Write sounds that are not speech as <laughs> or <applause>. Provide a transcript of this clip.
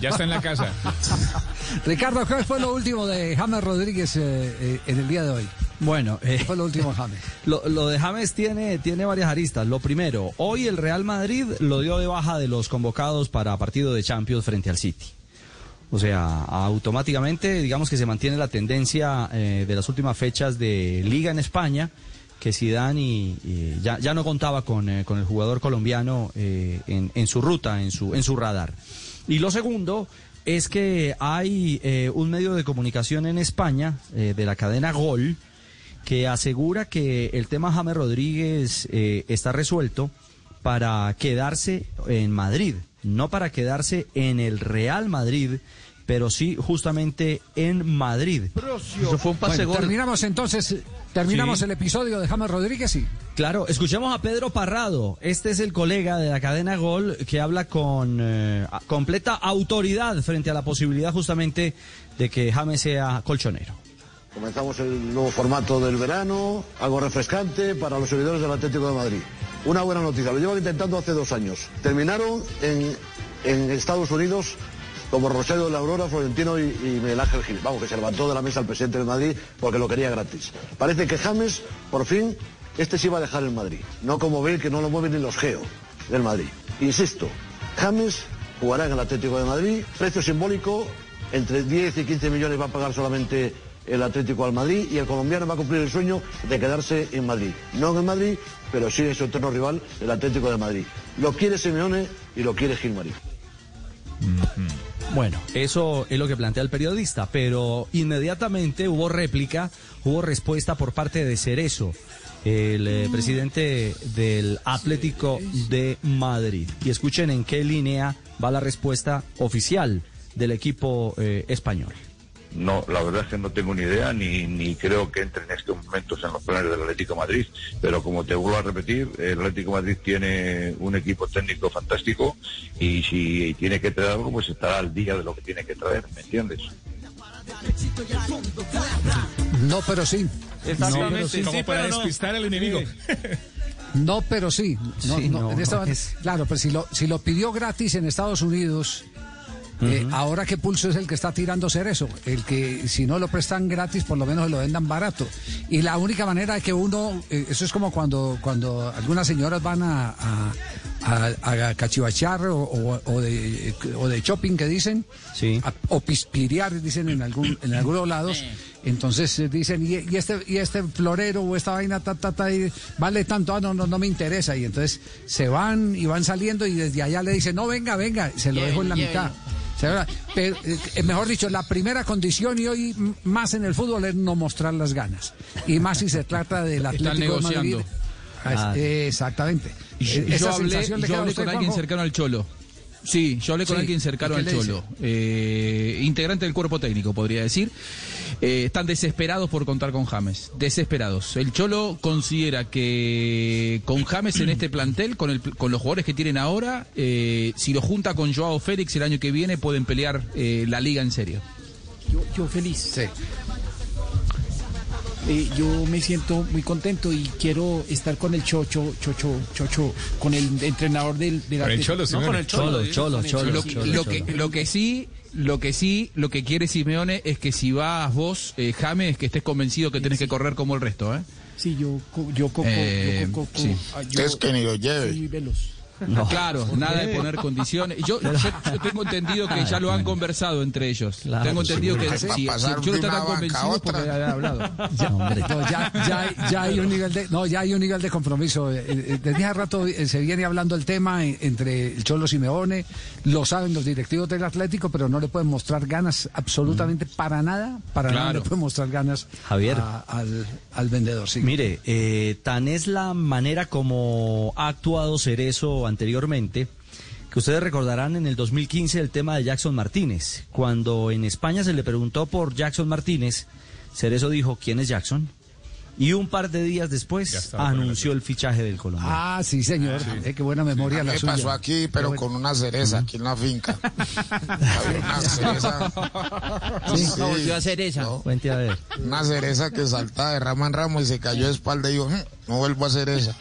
Ya está en la casa. <laughs> Ricardo, ¿qué fue lo último de James Rodríguez eh, eh, en el día de hoy? Bueno, ¿Qué eh, fue lo último de James? <laughs> lo, lo de James tiene, tiene varias aristas. Lo primero, hoy el Real Madrid lo dio de baja de los convocados para partido de Champions frente al City. O sea, automáticamente, digamos que se mantiene la tendencia eh, de las últimas fechas de Liga en España, que Zidane y, y ya, ya no contaba con, eh, con el jugador colombiano eh, en, en su ruta, en su, en su radar. Y lo segundo es que hay eh, un medio de comunicación en España, eh, de la cadena Gol, que asegura que el tema James Rodríguez eh, está resuelto para quedarse en Madrid, no para quedarse en el Real Madrid, pero sí justamente en Madrid. Eso fue un pase Bueno, gol. terminamos entonces, terminamos Sí. el episodio de James Rodríguez y Claro, escuchemos a Pedro Parrado. Este es el colega de la cadena Gol que habla con eh, completa autoridad frente a la posibilidad justamente de que James sea colchonero. Comenzamos el nuevo formato del verano, algo refrescante para los seguidores del Atlético de Madrid. Una buena noticia, lo llevan intentando hace dos años. Terminaron en, en Estados Unidos como Rosario de la Aurora, Florentino y, y Miguel Ángel Gil. Vamos, que se levantó de la mesa el presidente del Madrid porque lo quería gratis. Parece que James, por fin, este sí va a dejar el Madrid. No como Bale, que no lo mueven ni los geo del Madrid. Insisto, James jugará en el Atlético de Madrid, precio simbólico, entre 10 y 15 millones va a pagar solamente el Atlético al Madrid y el colombiano va a cumplir el sueño de quedarse en Madrid. No en el Madrid, pero sí en su eterno rival, el Atlético de Madrid. Lo quiere Simeone y lo quiere Gilmarín. Bueno, eso es lo que plantea el periodista, pero inmediatamente hubo réplica, hubo respuesta por parte de Cerezo, el eh, presidente del Atlético de Madrid. Y escuchen en qué línea va la respuesta oficial del equipo eh, español. No, la verdad es que no tengo ni idea ni, ni creo que entre en estos momentos en los planes del Atlético de Madrid. Pero como te vuelvo a repetir, el Atlético de Madrid tiene un equipo técnico fantástico y si tiene que traer algo, pues estará al día de lo que tiene que traer, ¿me entiendes? no, pero sí. Exactamente. sí, Como para despistar al enemigo. No, pero sí. No, Sí, no, no, en esta no, manera- es- Claro, pero si lo, si lo pidió gratis en Estados Unidos, eh, ahora qué pulso es el que está tirando ser eso. El que si no lo prestan gratis, por lo menos lo vendan barato. Y la única manera de que uno, eh, eso es como cuando, cuando algunas señoras van a, a, a- a cachivachear o, o- o de, o de shopping que dicen, Sí. a- o pispirear, dicen en algún en algunos lados. Entonces eh, dicen, y, y este y este florero o esta vaina ta, ta, ta, y vale tanto, ah, no, no, no me interesa. Y entonces se van y van saliendo y desde allá le dicen, no, venga, venga, se lo dejo en la mitad. Pero, eh, mejor dicho, la primera condición y hoy más en el fútbol es no mostrar las ganas. Y más si se trata del Atlético de Madrid. negociando. Ah, es- eh, exactamente. Y yo, Eh, y esa yo hablé, yo hablé usted, con alguien Juanjo? cercano al Cholo. Sí, yo hablé con Sí, alguien cercano ¿y qué al? Cholo. Eh, integrante del cuerpo técnico, podría decir. Eh, están desesperados por contar con James. Desesperados. El Cholo considera que con James en este plantel, con, el, con los jugadores que tienen ahora, eh, si lo junta con Joao Félix el año que viene, pueden pelear eh, la liga en serio. Yo, yo feliz. Sí. Eh, yo me siento muy contento y quiero estar con el Chocho, Chocho, Chocho, con el entrenador del, del Con el. Cholo, No, Simeone. con el Cholo. Cholo, Cholo, Cholo, Lo, sí. Cholo. lo que, lo que sí, lo que sí, lo que quiere Simeone es que si vas vos, eh, James, que estés convencido que tenés que correr como el resto, ¿eh? Sí, yo, co- yo coco, Eh, yo coco, sí. ah, yo Es que ni lo lleve. soy veloz. Claro, nada de poner condiciones. Yo, yo, yo tengo entendido que ya lo han conversado entre ellos. Claro, tengo entendido que si, si Para pasar el Cholo está de tan una banca a convencido porque hablado. Ya, hombre. No, ya, ya, hay- ya hay un nivel de, no, ya hay un nivel de compromiso. Eh, eh, Desde hace rato eh, se viene hablando el tema eh, entre el Cholo Simeone, lo saben los directivos del Atlético, pero no le pueden mostrar ganas absolutamente para nada, para nada Claro. le pueden mostrar ganas Javier. a- al, al vendedor. Sí. Mire, eh, tan es la manera como ha actuado Cerezo anteriormente, que ustedes recordarán en el 2015 el tema de Jackson Martínez. Cuando en España se le preguntó por Jackson Martínez, Cerezo dijo, ¿quién es Jackson? Y un par de días después anunció el fichaje del colombiano. Ah, sí, señor. Eh, qué buena memoria la ¿Qué suya. pasó aquí, pero con una cereza aquí en la finca? Una cereza. Sí, volvió a cereza. no, Cuente a ver. Una cereza que saltaba de rama en ramo y se cayó de espalda y dijo, "Mm, no vuelvo a hacer esa.